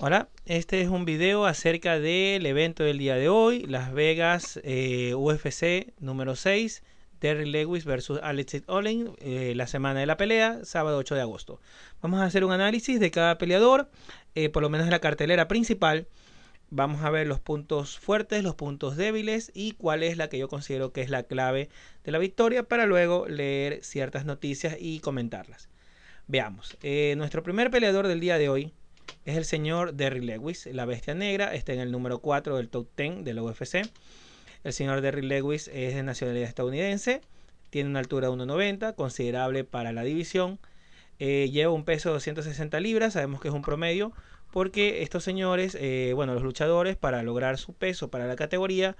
Hola, este es un video acerca del evento del día de hoy, Las Vegas eh, UFC número 6, Terry Lewis versus Alex Olin, eh, la semana de la pelea, sábado 8 de agosto. Vamos a hacer un análisis de cada peleador, eh, por lo menos en la cartelera principal. Vamos a ver los puntos fuertes, los puntos débiles y cuál es la que yo considero que es la clave de la victoria para luego leer ciertas noticias y comentarlas. Veamos, nuestro primer peleador del día de hoy es el señor Derry Lewis, la bestia negra, está en el número 4 del top 10 de la UFC. El señor Derry Lewis es de nacionalidad estadounidense, tiene una altura de 1,90, considerable para la división. Eh, lleva un peso de 260 libras, sabemos que es un promedio, porque estos señores, eh, bueno, los luchadores, para lograr su peso para la categoría,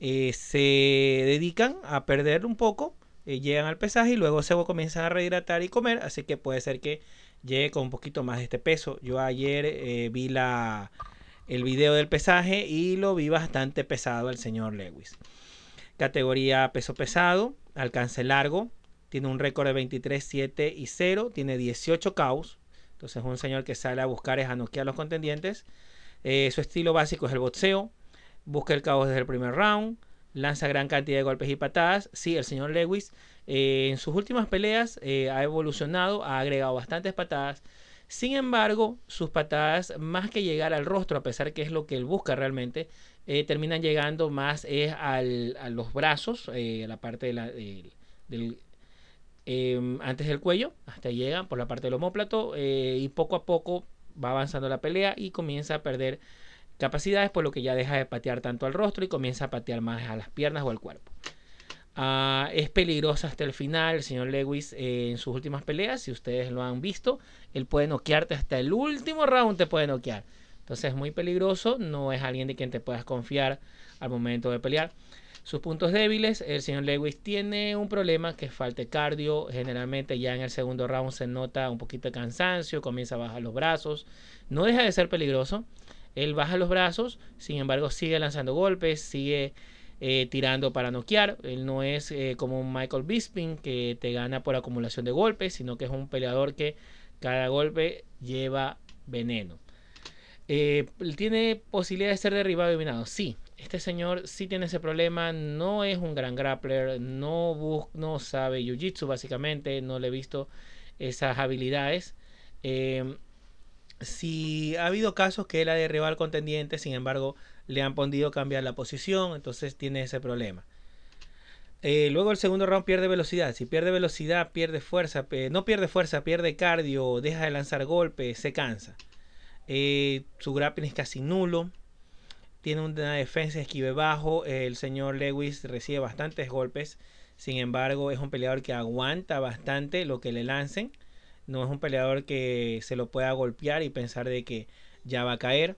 eh, se dedican a perder un poco, llegan al pesaje y luego se comienzan a rehidratar y comer, así que puede ser que llegue con un poquito más de este peso. Yo ayer eh, vi la, el video del pesaje y lo vi bastante pesado el señor Lewis. Categoría peso pesado, alcance largo, tiene un récord de 23, 7 y 0, tiene 18 caos. Entonces es un señor que sale a buscar es a noquear a los contendientes. Eh, su estilo básico es el boxeo. Busca el caos desde el primer round. Lanza gran cantidad de golpes y patadas. Sí, el señor Lewis eh, en sus últimas peleas eh, ha evolucionado, ha agregado bastantes patadas. Sin embargo, sus patadas, más que llegar al rostro, a pesar que es lo que él busca realmente, eh, terminan llegando más a los brazos, a la parte del, em, antes del cuello, hasta llegan por la parte del homóplato y poco a poco va avanzando la pelea y comienza a perder capacidades, por lo que ya deja de patear tanto al rostro y comienza a patear más a las piernas o al cuerpo. Ah, es peligroso hasta el final. El señor Lewis eh, en sus últimas peleas, si ustedes lo han visto, él puede noquearte hasta el último round, te puede noquear. Entonces es muy peligroso, no es alguien de quien te puedas confiar al momento de pelear. Sus puntos débiles, el señor Lewis tiene un problema que es falta cardio. Generalmente ya en el segundo round se nota un poquito de cansancio, comienza a bajar los brazos. No deja de ser peligroso. Él baja los brazos, sin embargo sigue lanzando golpes, sigue eh, tirando para noquear. Él no es eh, como un Michael Bisping que te gana por acumulación de golpes, sino que es un peleador que cada golpe lleva veneno. Eh, tiene posibilidad de ser derribado y eliminado. Sí, este señor sí tiene ese problema. No es un gran grappler, no, no sabe jiu-jitsu básicamente, no le he visto esas habilidades. si ha habido casos que él ha derribado al contendiente, sin embargo, le han podido cambiar la posición, entonces tiene ese problema. Eh, luego el segundo round pierde velocidad. Si pierde velocidad, pierde fuerza. no pierde fuerza, pierde cardio, deja de lanzar golpes, se cansa. Eh, su grappling es casi nulo. Tiene una defensa esquive bajo. el señor Lewis recibe bastantes golpes. Sin embargo, es un peleador que aguanta bastante lo que le lancen. No es un peleador que se lo pueda golpear y pensar de que ya va a caer.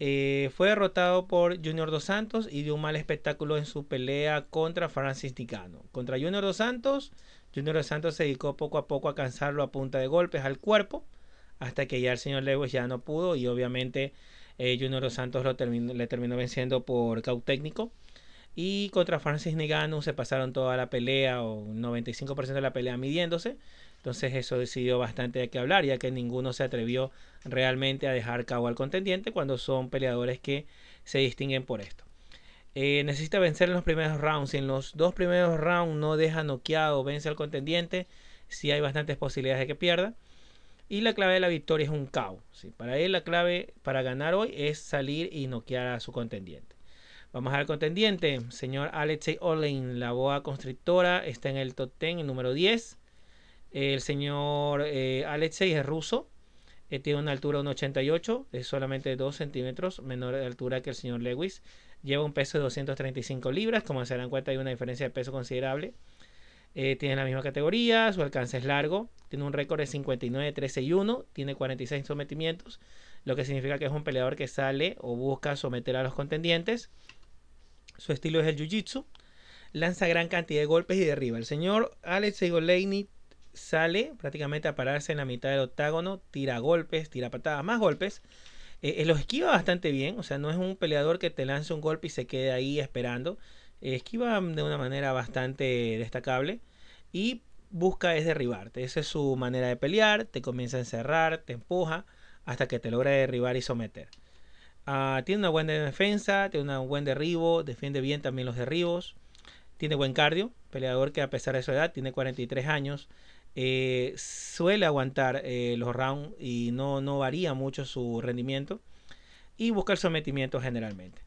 Eh, fue derrotado por Junior Dos Santos y dio un mal espectáculo en su pelea contra Francis Ticano. Contra Junior Dos Santos, Junior Dos Santos se dedicó poco a poco a cansarlo a punta de golpes al cuerpo, hasta que ya el señor Lewis ya no pudo y obviamente eh, Junior Dos Santos lo le terminó venciendo por caut técnico. Y contra Francis Ngannou se pasaron toda la pelea o 95% de la pelea midiéndose. Entonces eso decidió bastante de qué hablar, ya que ninguno se atrevió realmente a dejar cabo al contendiente cuando son peleadores que se distinguen por esto. Eh, necesita vencer en los primeros rounds. Si en los dos primeros rounds no deja noqueado vence al contendiente, sí hay bastantes posibilidades de que pierda. Y la clave de la victoria es un KO. Para él la clave para ganar hoy es salir y noquear a su contendiente. Vamos al contendiente. Señor Alexei Olin, la boa constrictora, está en el top 10, el número 10. El señor eh, Alexei es ruso. Eh, tiene una altura de 1,88. Es solamente 2 centímetros menor de altura que el señor Lewis. Lleva un peso de 235 libras. Como se dan cuenta, hay una diferencia de peso considerable. Eh, tiene la misma categoría. Su alcance es largo. Tiene un récord de 59, 13 y 1. Tiene 46 sometimientos. Lo que significa que es un peleador que sale o busca someter a los contendientes. Su estilo es el jiu-jitsu. Lanza gran cantidad de golpes y derriba. El señor Alexei Goleini sale prácticamente a pararse en la mitad del octágono, tira golpes, tira patadas, más golpes. Eh, eh, los esquiva bastante bien, o sea, no es un peleador que te lance un golpe y se quede ahí esperando. Eh, esquiva de una manera bastante destacable y busca es derribarte. Esa es su manera de pelear, te comienza a encerrar, te empuja hasta que te logra derribar y someter. Ah, tiene una buena defensa, tiene un buen derribo, defiende bien también los derribos. Tiene buen cardio, peleador que a pesar de su edad tiene 43 años. Eh, suele aguantar eh, los rounds y no, no varía mucho su rendimiento. Y busca el sometimiento generalmente.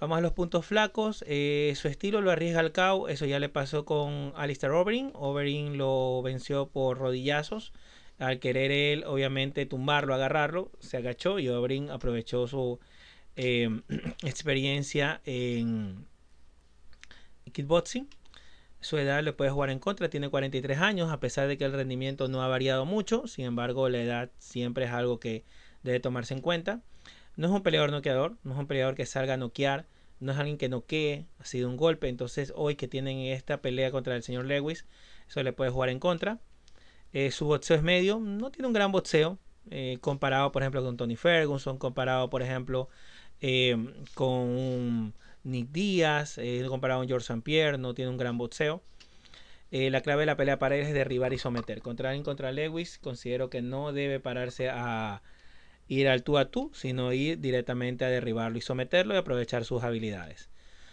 Vamos a los puntos flacos. Eh, su estilo lo arriesga al KO. Eso ya le pasó con Alistair Overeem. Overeem lo venció por rodillazos. Al querer él, obviamente, tumbarlo, agarrarlo, se agachó y Overeem aprovechó su experiencia en kickboxing. Su edad le puede jugar en contra, tiene 43 años, a pesar de que el rendimiento no ha variado mucho. Sin embargo, la edad siempre es algo que debe tomarse en cuenta. No es un peleador noqueador, no es un peleador que salga a noquear, no es alguien que noquee, ha sido un golpe. Entonces, hoy que tienen esta pelea contra el señor Lewis, eso le puede jugar en contra. Eh, su boxeo es medio, no tiene un gran boxeo, eh, comparado, por ejemplo, con Tony Ferguson, comparado, por ejemplo, eh, con Nick Díaz, comparado con George St. Pierre, no tiene un gran boxeo. la clave de la pelea para él es derribar y someter. Contra él, contra Lewis, considero que no debe pararse a ir al tú a tú, sino ir directamente a derribarlo y someterlo y aprovechar sus habilidades.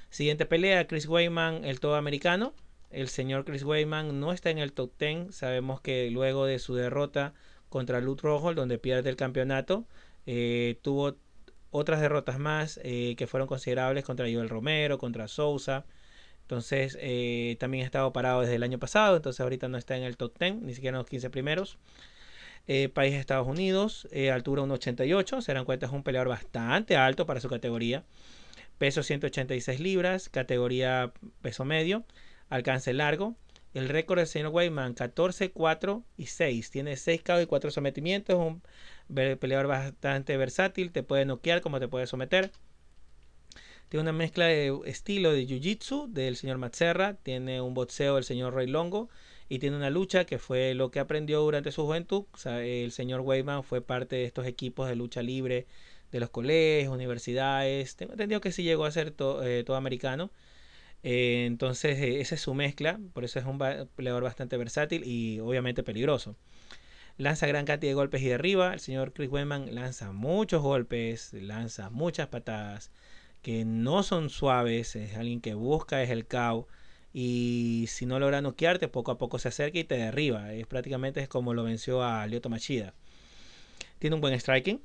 Siguiente pelea, Chris Weyman, el todo americano. El señor Chris Weyman no está en el top 10. Sabemos que luego de su derrota contra Lut Rojo, donde pierde el campeonato, eh, tuvo otras derrotas más eh, que fueron considerables contra Joel Romero, contra Sousa. Entonces eh, también ha estado parado desde el año pasado, entonces ahorita no está en el top 10, ni siquiera en los 15 primeros. Eh, país Estados Unidos, eh, altura 1,88. Se dan cuenta, es un peleador bastante alto para su categoría. Peso 186 libras, categoría peso medio. Alcance largo. El récord del señor Weyman 14, 4 y 6. Tiene 6 KO y 4 sometimientos. Es un peleador bastante versátil. Te puede noquear como te puede someter. Tiene una mezcla de estilo de jiu-jitsu del señor Matzerra. Tiene un boxeo del señor Roy Longo y tiene una lucha que fue lo que aprendió durante su juventud. el señor Weyman fue parte de estos equipos de lucha libre de los colegios, universidades. Tengo entendido que sí llegó a ser eh, todo americano. Eh, entonces, eh, esa es su mezcla. Por eso es un peleador bastante versátil y obviamente peligroso. Lanza gran cantidad de golpes y derriba. El señor Chris Weyman lanza muchos golpes, lanza muchas patadas que no son suaves. Es alguien que busca, es el caos y si no logra noquearte, poco a poco se acerca y te derriba. Es prácticamente es como lo venció a Lyoto Machida. Tiene un buen striking,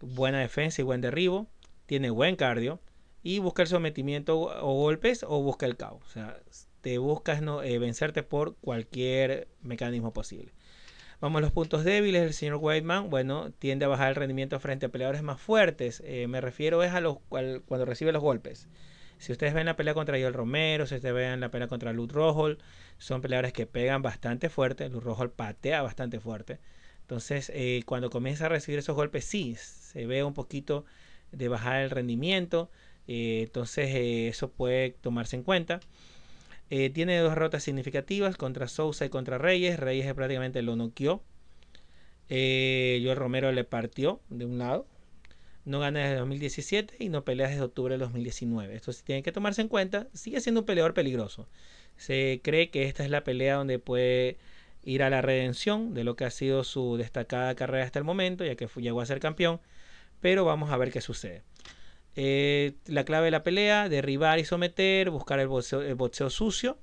buena defensa y buen derribo. Tiene buen cardio y busca el sometimiento o golpes o busca el caos. O sea, te buscas no, eh, vencerte por cualquier mecanismo posible. Vamos a los puntos débiles del señor Whiteman. Bueno, tiende a bajar el rendimiento frente a peleadores más fuertes. Eh, me refiero es a los cuando recibe los golpes. Si ustedes ven la pelea contra Joel Romero, si ustedes ven la pelea contra Lut Rojo, son peleadores que pegan bastante fuerte. Lut Rojo patea bastante fuerte. Entonces, eh, cuando comienza a recibir esos golpes, sí, se ve un poquito de bajar el rendimiento. Eh, entonces, eso puede tomarse en cuenta. Tiene dos derrotas significativas contra Sousa y contra Reyes. Reyes prácticamente lo noqueó. Joel Romero le partió de un lado no gana desde 2017 y no pelea desde octubre de 2019. Esto sí tiene que tomarse en cuenta. Sigue siendo un peleador peligroso. Se cree que esta es la pelea donde puede ir a la redención de lo que ha sido su destacada carrera hasta el momento, ya que llegó a ser campeón. Pero vamos a ver qué sucede. Eh, la clave de la pelea, derribar y someter, buscar el boxeo, sucio.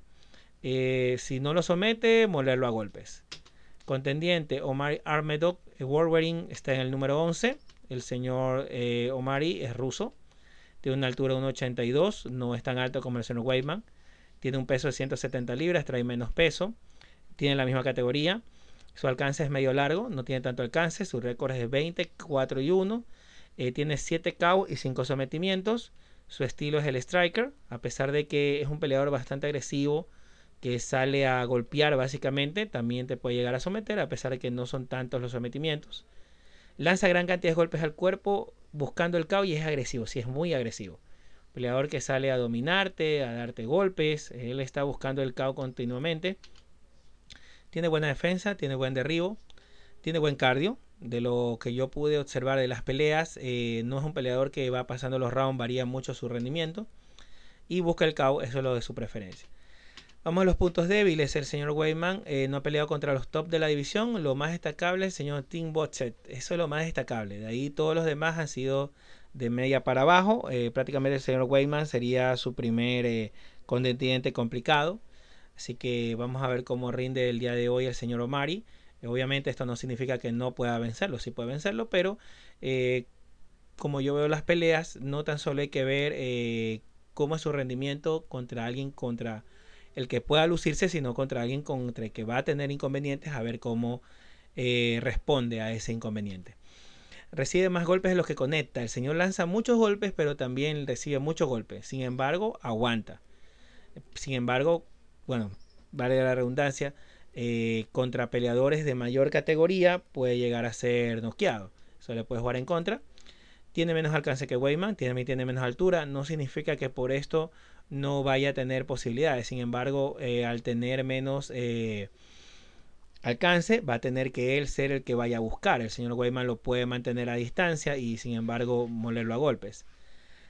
Eh, si no lo somete, molerlo a golpes. Contendiente Omar Armedok, Wolverine está en el número 11. El señor eh, Omari es ruso. Tiene una altura de 1,82. No es tan alto como el señor Weidman. Tiene un peso de 170 libras. Trae menos peso. Tiene la misma categoría. Su alcance es medio largo. No tiene tanto alcance. Su récord es de 20, 4 y 1. Eh, tiene 7 KO y 5 sometimientos. Su estilo es el striker. A pesar de que es un peleador bastante agresivo que sale a golpear básicamente, también te puede llegar a someter, a pesar de que no son tantos los sometimientos. Lanza gran cantidad de golpes al cuerpo buscando el KO y es agresivo, sí es muy agresivo. Peleador que sale a dominarte, a darte golpes, él está buscando el KO continuamente. Tiene buena defensa, tiene buen derribo, tiene buen cardio. De lo que yo pude observar de las peleas, eh, no es un peleador que va pasando los rounds, varía mucho su rendimiento. Y busca el KO, eso es lo de su preferencia. Vamos a los puntos débiles. El señor Weyman eh, no ha peleado contra los top de la división. Lo más destacable, el señor Tim Botchet. Eso es lo más destacable. De ahí todos los demás han sido de media para abajo. Eh, prácticamente el señor Weyman sería su primer eh, contendiente complicado. Así que vamos a ver cómo rinde el día de hoy el señor Omari. Obviamente esto no significa que no pueda vencerlo. Sí puede vencerlo, pero como yo veo las peleas, no tan solo hay que ver cómo es su rendimiento contra alguien contra el que pueda lucirse, sino contra alguien contra el que va a tener inconvenientes, a ver cómo eh, responde a ese inconveniente. Recibe más golpes de los que conecta. El señor lanza muchos golpes, pero también recibe muchos golpes. Sin embargo, aguanta. Sin embargo, bueno, vale la redundancia, eh, contra peleadores de mayor categoría puede llegar a ser noqueado. Eso le puede jugar en contra. Tiene menos alcance que Weyman, tiene, tiene menos altura. No significa que por esto no vaya a tener posibilidades. Sin embargo, eh, al tener menos eh, alcance, va a tener que él ser el que vaya a buscar. El señor Weyman lo puede mantener a distancia y sin embargo molerlo a golpes.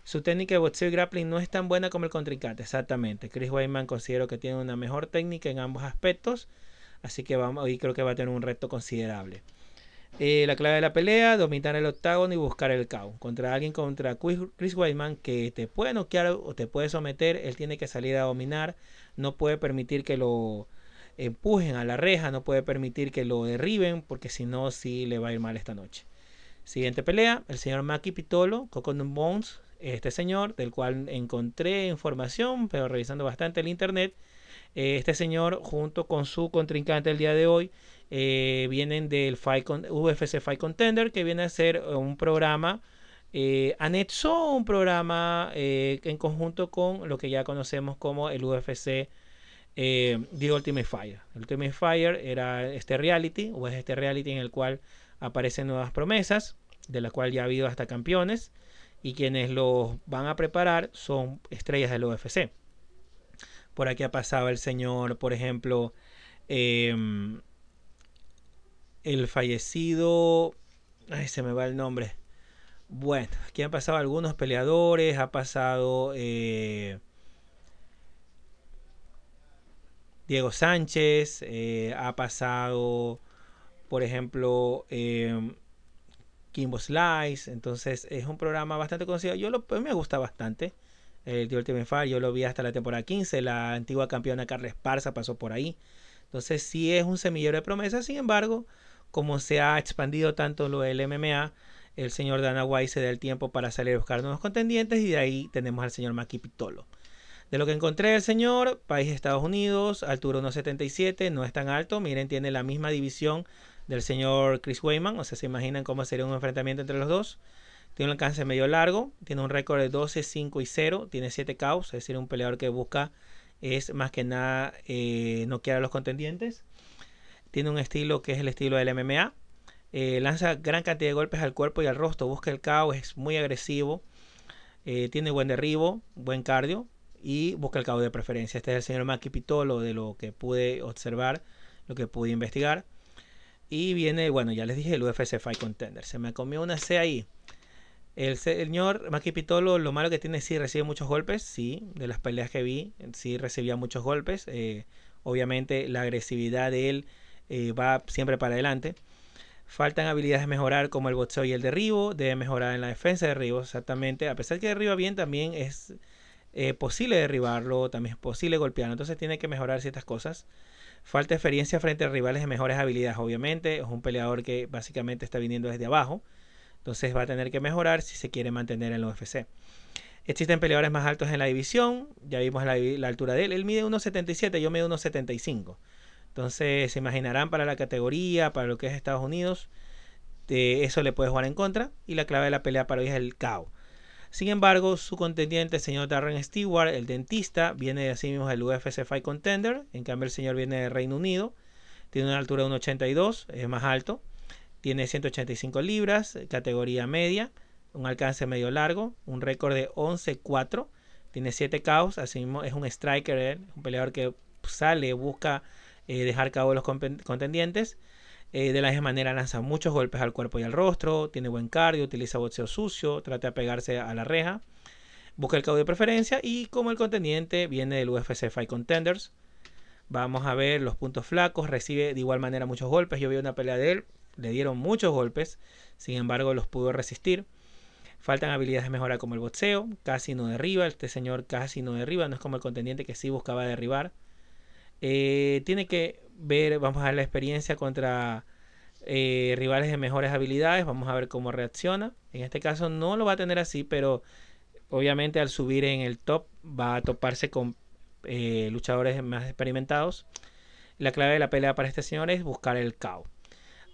Su técnica de boxeo y grappling no es tan buena como el contrincante, exactamente. Chris Weyman considero que tiene una mejor técnica en ambos aspectos, así que vamos, creo que va a tener un reto considerable. Eh, la clave de la pelea, dominar el octágono y buscar el KO. Contra alguien contra Chris Weidman que te puede noquear o te puede someter, él tiene que salir a dominar. No puede permitir que lo empujen a la reja, no puede permitir que lo derriben, porque si no, sí le va a ir mal esta noche. Siguiente pelea, el señor Maki Pitolo, Coconut Bones, este señor, del cual encontré información, pero revisando bastante el internet. Eh, este señor, junto con su contrincante el día de hoy, eh, vienen del Fight UFC Fight Contender, que viene a ser un programa eh, anexo, un programa eh, en conjunto con lo que ya conocemos como el UFC The Ultimate Fire. El Ultimate Fire era este reality, o es este reality en el cual aparecen nuevas promesas, de la cual ya ha habido hasta campeones, y quienes los van a preparar son estrellas del UFC. Por aquí ha pasado el señor, por ejemplo, eh, el fallecido, ay, se me va el nombre. Bueno, aquí han pasado algunos peleadores, ha pasado eh, Diego Sánchez, eh, ha pasado, por ejemplo, eh, Kimbo Slice, entonces es un programa bastante conocido. Yo lo, me gusta bastante. El The Ultimate yo lo vi hasta la temporada 15, la antigua campeona Carla Esparza pasó por ahí. Entonces sí es un semillero de promesas, sin embargo, como se ha expandido tanto lo del MMA, el señor Dana White se da el tiempo para salir a buscar nuevos contendientes y de ahí tenemos al señor Maki Pitolo. De lo que encontré el señor, país de Estados Unidos, altura 1.77, no es tan alto, miren, tiene la misma división del señor Chris Weyman, o sea, se imaginan cómo sería un enfrentamiento entre los dos. Tiene un alcance medio largo, tiene un récord de 12, 5 y 0, tiene 7 KOs, es decir, un peleador que busca es más que nada eh, noquear a los contendientes. Tiene un estilo que es el estilo del MMA. Eh, lanza gran cantidad de golpes al cuerpo y al rostro. Busca el caos. Es muy agresivo. Eh, tiene buen derribo, buen cardio. Y busca el caos de preferencia. Este es el señor Maki Pitolo de lo que pude observar, lo que pude investigar. Y viene, bueno, ya les dije, el UFC Fight Contender. Se me comió una C ahí. El señor Maki Pitolo, lo malo que tiene es sí recibe muchos golpes. Sí, de las peleas que vi, sí recibía muchos golpes. Eh, obviamente la agresividad de él eh, va siempre para adelante. Faltan habilidades de mejorar como el boxeo y el derribo. Debe mejorar en la defensa de derribo, exactamente. A pesar que derriba bien, también es eh, posible derribarlo, también es posible golpearlo. Entonces tiene que mejorar ciertas cosas. Falta experiencia frente a rivales de mejores habilidades, obviamente. Es un peleador que básicamente está viniendo desde abajo. Entonces va a tener que mejorar si se quiere mantener en el UFC. Existen peleadores más altos en la división. Ya vimos la, la altura de él. Él mide 1,77, yo mido 1,75. Entonces se imaginarán para la categoría, para lo que es Estados Unidos, de eso le puede jugar en contra. Y la clave de la pelea para hoy es el KO. Sin embargo, su contendiente, el señor Darren Stewart, el dentista, viene de así mismo del UFC Fight Contender. En cambio, el señor viene de Reino Unido. Tiene una altura de 1,82, es más alto. Tiene 185 libras, categoría media. Un alcance medio largo. Un récord de 11-4. Tiene 7 KOs. Así mismo es un striker, un peleador que sale, busca eh, dejar cabo los contendientes. Eh, de la misma manera lanza muchos golpes al cuerpo y al rostro, tiene buen cardio, utiliza boxeo sucio, trata de pegarse a la reja, busca el cabo de preferencia y como el contendiente viene del UFC Fight Contenders, Vamos a ver los puntos flacos. Recibe de igual manera muchos golpes. Yo vi una pelea de él. Le dieron muchos golpes. Sin embargo, los pudo resistir. Faltan habilidades de mejora como el boxeo. Casi no derriba. Este señor casi no derriba. No es como el contendiente que sí buscaba derribar. Eh, tiene que ver, vamos a ver la experiencia contra eh, rivales de mejores habilidades. Vamos a ver cómo reacciona. En este caso no lo va a tener así, pero obviamente al subir en el top va a toparse con eh, luchadores más experimentados. La clave de la pelea para este señor es buscar el KO.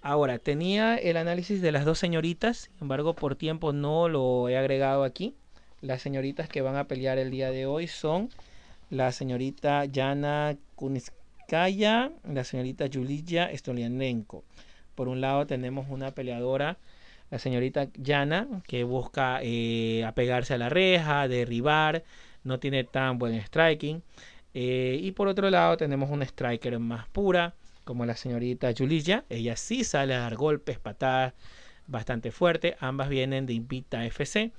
Ahora, tenía el análisis de las dos señoritas, sin embargo, por tiempo no lo he agregado aquí. Las señoritas que van a pelear el día de hoy son la señorita Yana Kuniskaya, la señorita Yulia Stolianenko. Por un lado tenemos una peleadora, la señorita Yana, que busca eh, apegarse a la reja, derribar, no tiene tan buen striking. Eh, y por otro lado tenemos una striker más pura, como la señorita Yulia. Ella sí sale a dar golpes, patadas bastante fuerte. Ambas vienen de Invita FC,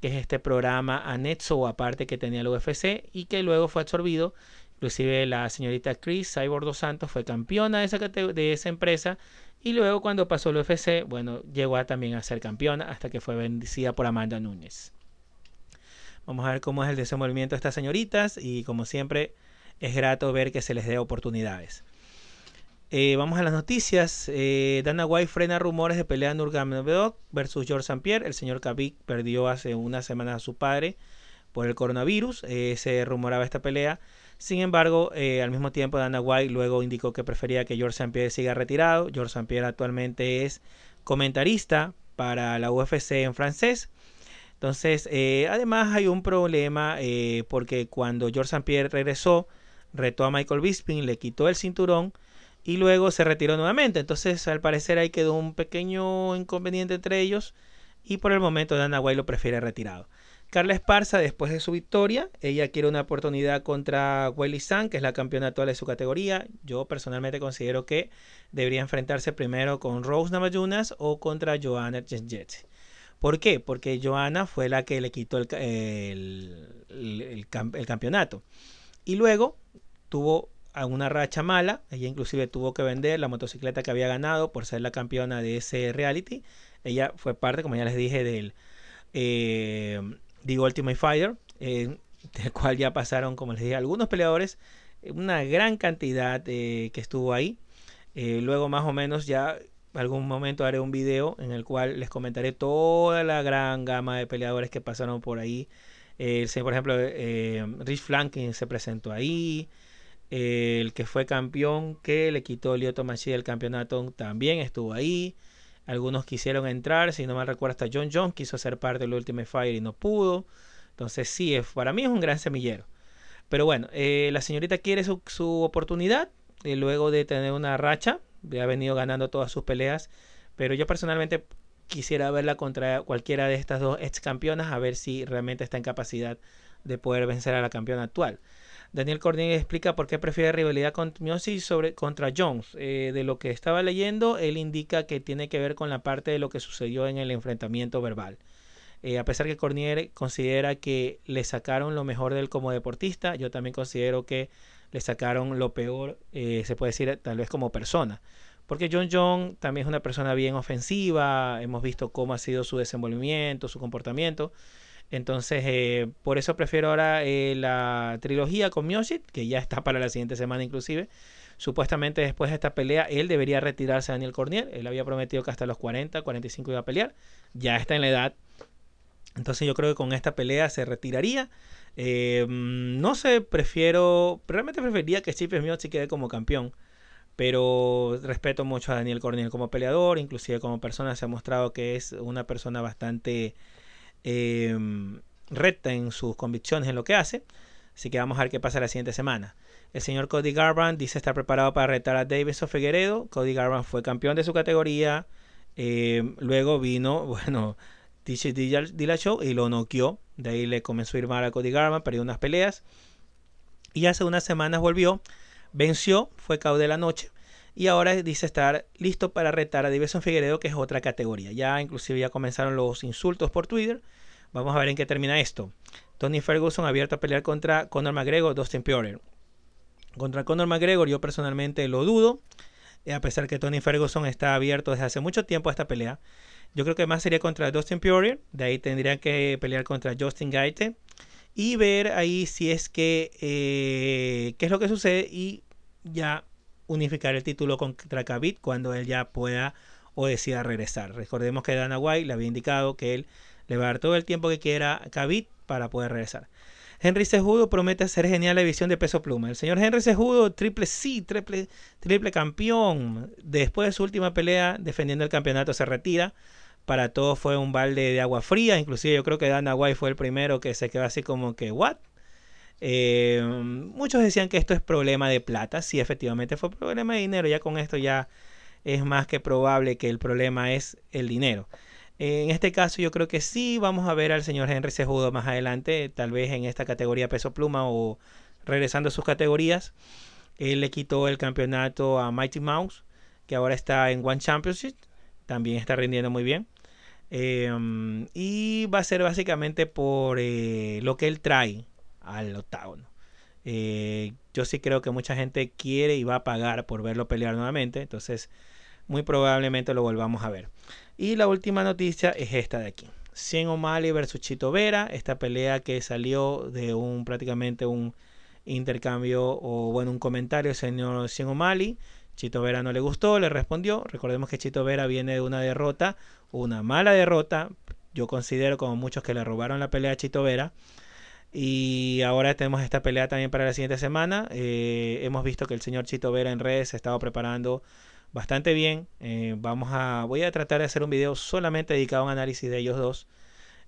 que es este programa anexo o aparte que tenía el UFC y que luego fue absorbido. Inclusive la señorita Chris Cyborg dos Santos fue campeona de esa, de esa empresa y luego cuando pasó el UFC, bueno, llegó también a ser campeona hasta que fue bendecida por Amanda Núñez. Vamos a ver cómo es el desenvolvimiento de estas señoritas y como siempre es grato ver que se les dé oportunidades. Eh, vamos a las noticias. Eh, Dana White frena rumores de pelea Nurmagomedov versus George St. Pierre. El señor Khabib perdió hace una semana a su padre por el coronavirus. Eh, se rumoraba esta pelea. Sin embargo, al mismo tiempo Dana White luego indicó que prefería que George St. Pierre siga retirado. George St. Pierre actualmente es comentarista para la UFC en francés. Entonces, eh, además hay un problema eh, porque cuando George St. Pierre regresó, retó a Michael Bisping, le quitó el cinturón y luego se retiró nuevamente. Entonces, al parecer ahí quedó un pequeño inconveniente entre ellos y por el momento Dana White lo prefiere retirado. Carla Esparza, después de su victoria, ella quiere una oportunidad contra Welly San, que es la campeona actual de su categoría. Yo personalmente considero que debería enfrentarse primero con Rose Namajunas o contra Joanna Jets. ¿Por qué? Porque Joana fue la que le quitó el, el, campeonato. Y luego tuvo una racha mala. Ella inclusive tuvo que vender la motocicleta que había ganado por ser la campeona de ese reality. Ella fue parte, como ya les dije, del eh, The Ultimate Fighter, eh, del cual ya pasaron, como les dije, algunos peleadores, una gran cantidad que estuvo ahí. Eh, luego más o menos ya algún momento haré un video en el cual les comentaré toda la gran gama de peleadores que pasaron por ahí. Eh, por ejemplo, eh, Rich Flanking se presentó ahí. Eh, el que fue campeón, que le quitó Lioto Machi del campeonato, también estuvo ahí. Algunos quisieron entrar, si no me recuerdo, hasta John Jones quiso ser parte del Ultimate Fire y no pudo. Entonces, sí, es, para mí es un gran semillero. Pero bueno, eh, la señorita quiere su, oportunidad luego de tener una racha ha venido ganando todas sus peleas, pero yo personalmente quisiera verla contra cualquiera de estas dos ex campeonas a ver si realmente está en capacidad de poder vencer a la campeona actual. Daniel Cordier explica por qué prefiere rivalidad con Miosi sobre contra Jones. Eh, de lo que estaba leyendo, él indica que tiene que ver con la parte de lo que sucedió en el enfrentamiento verbal. Eh, a pesar que Cornier considera que le sacaron lo mejor de él como deportista, yo también considero que le sacaron lo peor, eh, se puede decir tal vez como persona. Porque John John también es una persona bien ofensiva, hemos visto cómo ha sido su desenvolvimiento, su comportamiento. Entonces, eh, por eso prefiero ahora eh, la trilogía con Mioshit, que ya está para la siguiente semana inclusive. Supuestamente después de esta pelea, él debería retirarse a Daniel Cornier. Él había prometido que hasta los 40, 45 iba a pelear. Ya está en la edad. Entonces yo creo que con esta pelea se retiraría. Eh, no sé, prefiero. Realmente preferiría que Chip se quede como campeón. Pero respeto mucho a Daniel Corniel como peleador, inclusive como persona se ha mostrado que es una persona bastante eh, recta en sus convicciones en lo que hace. Así que vamos a ver qué pasa la siguiente semana. El señor Cody Garbrandt dice estar preparado para retar a Davidson Figueredo. Cody Garbrandt fue campeón de su categoría. Eh, luego vino, bueno, TJ Dillashaw y lo noqueó. De ahí le comenzó a ir mal a Cody Garman, perdió unas peleas. Y hace unas semanas volvió, venció, fue caudel de la noche. Y ahora dice estar listo para retar a Divison Figueredo, que es otra categoría. Ya inclusive ya comenzaron los insultos por Twitter. Vamos a ver en qué termina esto. Tony Ferguson abierto a pelear contra Conor McGregor, Dustin Poirier. Contra Conor McGregor yo personalmente lo dudo, eh, a pesar que Tony Ferguson está abierto desde hace mucho tiempo a esta pelea. Yo creo que más sería contra Dustin Poirier, de ahí tendría que pelear contra Justin Gaite y ver ahí si es que eh, qué es lo que sucede y ya unificar el título contra Khabib cuando él ya pueda o decida regresar. Recordemos que Dana White le había indicado que él le va a dar todo el tiempo que quiera a para poder regresar. Henry Sejudo promete ser genial la división de peso pluma. El señor Henry Sejudo, triple sí, triple, triple campeón. Después de su última pelea defendiendo el campeonato se retira. Para todos fue un balde de agua fría. Inclusive yo creo que Dana White fue el primero que se quedó así como que, ¿what? Eh, muchos decían que esto es problema de plata. Sí, efectivamente fue problema de dinero. Ya con esto ya es más que probable que el problema es el dinero. En este caso yo creo que sí vamos a ver al señor Henry Sejudo más adelante, tal vez en esta categoría peso pluma o regresando a sus categorías. Él le quitó el campeonato a Mighty Mouse, que ahora está en One Championship, también está rindiendo muy bien. Em, y va a ser básicamente por eh, lo que él trae al octágono. Eh, yo sí creo que mucha gente quiere y va a pagar por verlo pelear nuevamente, entonces muy probablemente lo volvamos a ver. Y la última noticia es esta de aquí. Cien O'Malley versus Chito Vera, esta pelea que salió de un prácticamente un intercambio o bueno, un comentario del señor Cien O'Malley. Chito Vera no le gustó, le respondió. Recordemos que Chito Vera viene de una derrota, una mala derrota. Yo considero como muchos que le robaron la pelea a Chito Vera. Y ahora tenemos esta pelea también para la siguiente semana. Eh, hemos visto que el señor Chito Vera en redes se estaba preparando bastante bien. Eh, vamos a, voy a tratar de hacer un video solamente dedicado a un análisis de ellos dos.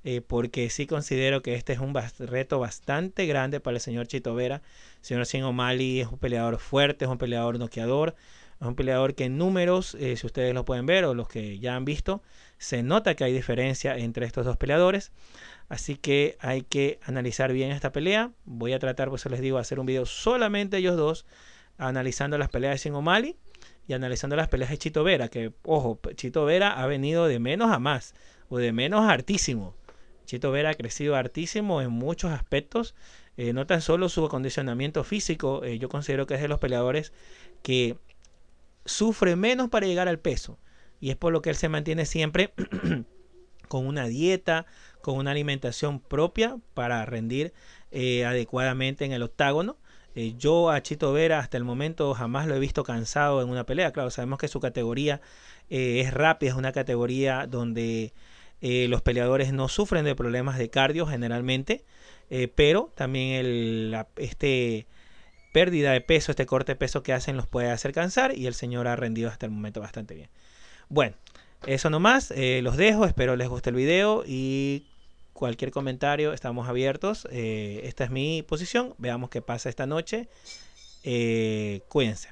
Eh, porque sí considero que este es un reto bastante grande para el señor Chito Vera. El señor Sin O'Malley es un peleador fuerte, es un peleador noqueador, es un peleador que en números, si ustedes lo pueden ver o los que ya han visto, se nota que hay diferencia entre estos dos peleadores. Así que hay que analizar bien esta pelea. Voy a tratar, pues les digo, hacer un video solamente ellos dos, analizando las peleas de Sin y analizando las peleas de Chito Vera. Que, ojo, Chito Vera ha venido de menos a más, o de menos a hartísimo. Chito Vera ha crecido hartísimo en muchos aspectos. Eh, no tan solo su acondicionamiento físico, eh, yo considero que es de los peleadores que sufre menos para llegar al peso. Y es por lo que él se mantiene siempre con una dieta, con una alimentación propia para rendir eh, adecuadamente en el octágono. Eh, yo a Chito Vera hasta el momento jamás lo he visto cansado en una pelea. Claro, sabemos que su categoría eh, es rápida, es una categoría donde los peleadores no sufren de problemas de cardio generalmente, pero también el, este pérdida de peso, este corte de peso que hacen los puede hacer cansar y el señor ha rendido hasta el momento bastante bien. Bueno, eso nomás, los dejo, espero les guste el video y cualquier comentario, estamos abiertos. Eh, esta es mi posición. Veamos qué pasa esta noche. Eh, cuídense.